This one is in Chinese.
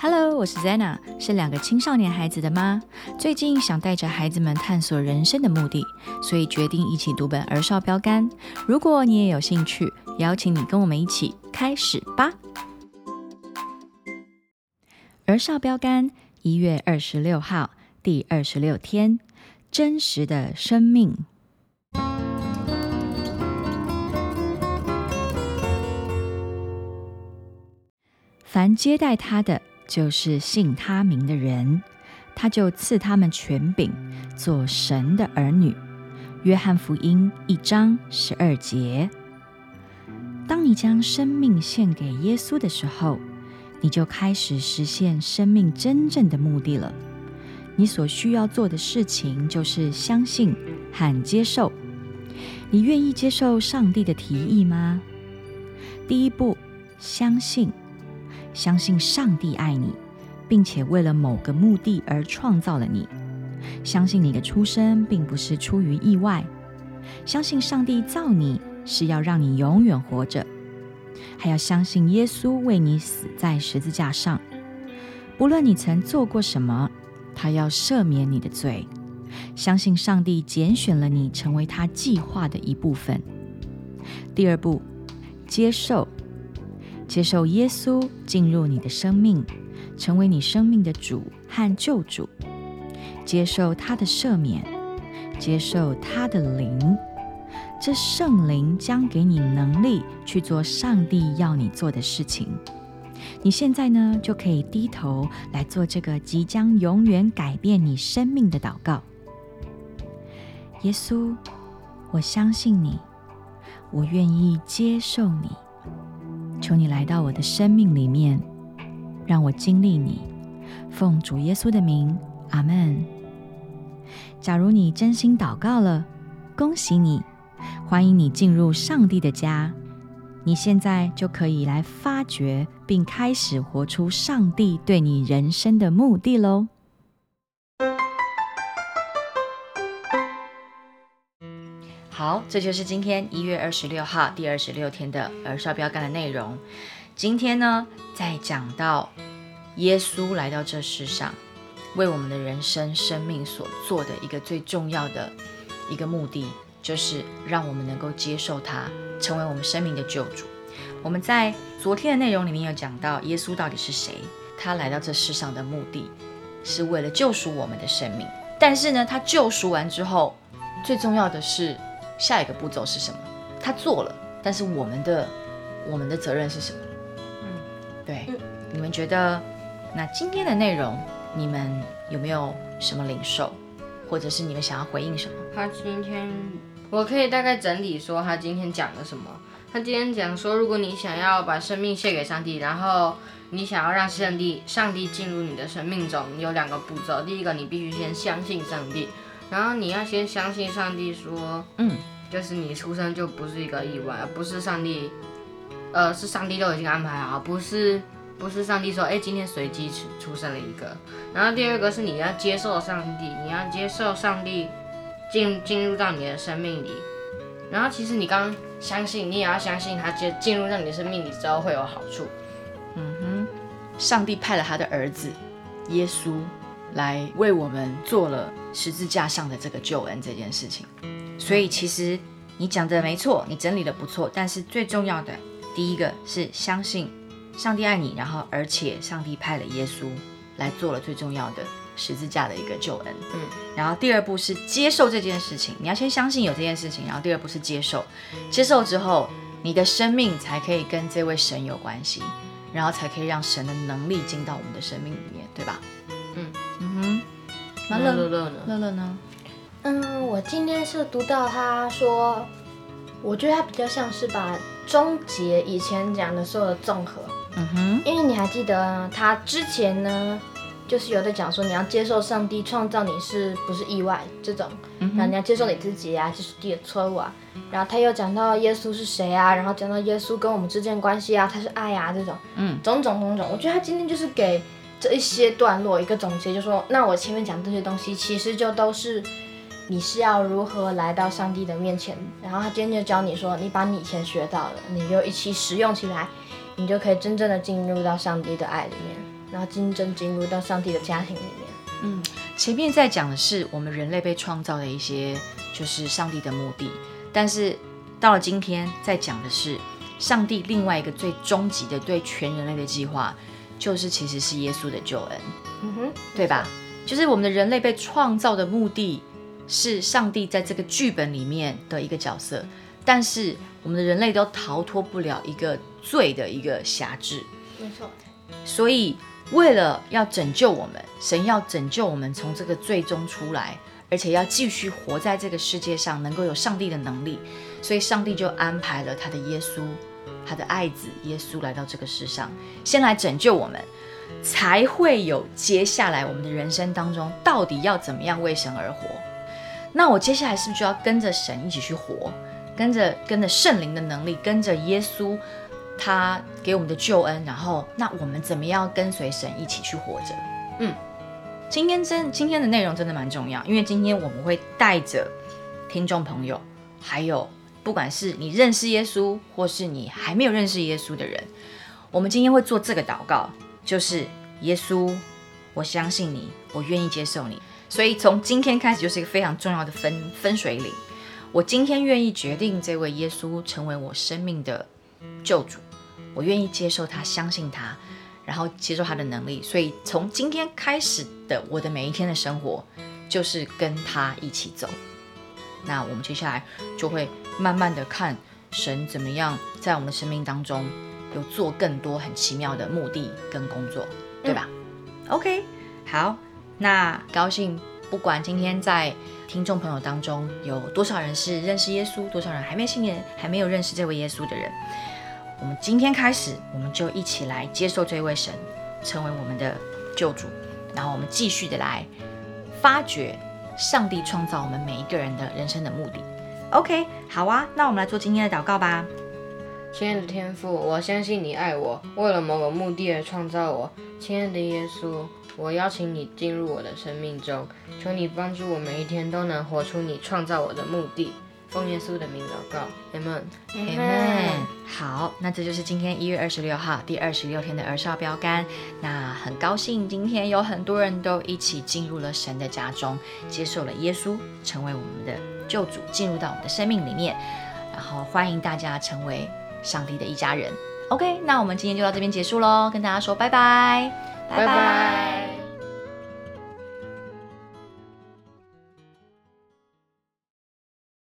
Hello，我是 Zena，是两个青少年孩子的妈。最近想带着孩子们探索人生的目的，所以决定一起读本儿少标杆。如果你也有兴趣，邀请你跟我们一起开始吧。儿少标杆一月二十六号，第二十六天，真实的生命。凡接待他的。就是信他名的人，他就赐他们权柄，做神的儿女。约翰福音一章十二节。当你将生命献给耶稣的时候，你就开始实现生命真正的目的了。你所需要做的事情就是相信和接受。你愿意接受上帝的提议吗？第一步，相信。相信上帝爱你，并且为了某个目的而创造了你。相信你的出生并不是出于意外。相信上帝造你是要让你永远活着。还要相信耶稣为你死在十字架上。不论你曾做过什么，他要赦免你的罪。相信上帝拣选了你成为他计划的一部分。第二步，接受。接受耶稣进入你的生命，成为你生命的主和救主。接受他的赦免，接受他的灵。这圣灵将给你能力去做上帝要你做的事情。你现在呢，就可以低头来做这个即将永远改变你生命的祷告。耶稣，我相信你，我愿意接受你。求你来到我的生命里面，让我经历你。奉主耶稣的名，阿门。假如你真心祷告了，恭喜你，欢迎你进入上帝的家。你现在就可以来发掘并开始活出上帝对你人生的目的喽。好，这就是今天一月二十六号第二十六天的儿少标杆的内容。今天呢，在讲到耶稣来到这世上，为我们的人生生命所做的一个最重要的一个目的，就是让我们能够接受他，成为我们生命的救主。我们在昨天的内容里面有讲到耶稣到底是谁，他来到这世上的目的是为了救赎我们的生命。但是呢，他救赎完之后，最重要的是。下一个步骤是什么？他做了，但是我们的我们的责任是什么？嗯，对，你们觉得那今天的内容，你们有没有什么领受，或者是你们想要回应什么？他今天我可以大概整理说他今天讲了什么。他今天讲说，如果你想要把生命献给上帝，然后你想要让上帝上帝进入你的生命中，有两个步骤。第一个，你必须先相信上帝。然后你要先相信上帝说，嗯，就是你出生就不是一个意外，不是上帝，呃，是上帝都已经安排好，不是不是上帝说，哎，今天随机出出生了一个。然后第二个是你要接受上帝，你要接受上帝进进入到你的生命里。然后其实你刚相信，你也要相信他进进入到你的生命里之后会有好处。嗯哼，上帝派了他的儿子耶稣。来为我们做了十字架上的这个救恩这件事情，所以其实你讲的没错，你整理的不错，但是最重要的第一个是相信上帝爱你，然后而且上帝派了耶稣来做了最重要的十字架的一个救恩。嗯，然后第二步是接受这件事情，你要先相信有这件事情，然后第二步是接受，接受之后你的生命才可以跟这位神有关系，然后才可以让神的能力进到我们的生命里面，对吧？嗯那乐乐呢？乐乐呢？嗯，我今天是读到他说，我觉得他比较像是把终结以前讲的所有的综合。嗯哼，因为你还记得他之前呢，就是有在讲说你要接受上帝创造你是不是意外这种，然后你要接受你自己啊，就是第的错误啊。然后他又讲到耶稣是谁啊，然后讲到耶稣跟我们之间关系啊，他是爱啊这种，嗯，种种种种。我觉得他今天就是给。这一些段落一个总结，就说那我前面讲这些东西，其实就都是你是要如何来到上帝的面前。然后他今天就教你说，你把你以前学到的，你就一起使用起来，你就可以真正的进入到上帝的爱里面。然后真正进入到上帝的家庭里面。嗯，前面在讲的是我们人类被创造的一些，就是上帝的目的，但是到了今天，在讲的是上帝另外一个最终极的对全人类的计划，就是其实是耶稣的救恩，嗯哼，对吧？就是我们的人类被创造的目的是上帝在这个剧本里面的一个角色，但是我们的人类都逃脱不了一个罪的一个辖制，没错，所以。为了要拯救我们，神要拯救我们从这个最终出来，而且要继续活在这个世界上，能够有上帝的能力，所以上帝就安排了他的耶稣，他的爱子耶稣来到这个世上，先来拯救我们，才会有接下来我们的人生当中到底要怎么样为神而活。那我接下来是不是就要跟着神一起去活，跟着跟着圣灵的能力，跟着耶稣？他给我们的救恩，然后那我们怎么样跟随神一起去活着？嗯，今天真今天的内容真的蛮重要，因为今天我们会带着听众朋友，还有不管是你认识耶稣，或是你还没有认识耶稣的人，我们今天会做这个祷告，就是耶稣，我相信你，我愿意接受你，所以从今天开始就是一个非常重要的分分水岭。我今天愿意决定这位耶稣成为我生命的救主。我愿意接受他，相信他，然后接受他的能力。所以从今天开始的我的每一天的生活，就是跟他一起走。那我们接下来就会慢慢的看神怎么样在我们的生命当中有做更多很奇妙的目的跟工作，对吧？OK，好，那高兴。不管今天在听众朋友当中有多少人是认识耶稣，多少人还没信耶，还没有认识这位耶稣的人。我们今天开始，我们就一起来接受这位神，成为我们的救主。然后我们继续的来发掘上帝创造我们每一个人的人生的目的。OK，好啊，那我们来做今天的祷告吧。亲爱的天父，我相信你爱我，为了某个目的而创造我。亲爱的耶稣，我邀请你进入我的生命中，求你帮助我每一天都能活出你创造我的目的。奉耶稣的名祷告，Amen，Amen。好，那这就是今天一月二十六号第二十六天的儿少标杆。那很高兴今天有很多人都一起进入了神的家中，接受了耶稣，成为我们的救主，进入到我们的生命里面。然后欢迎大家成为上帝的一家人。OK，那我们今天就到这边结束喽，跟大家说拜拜，拜拜。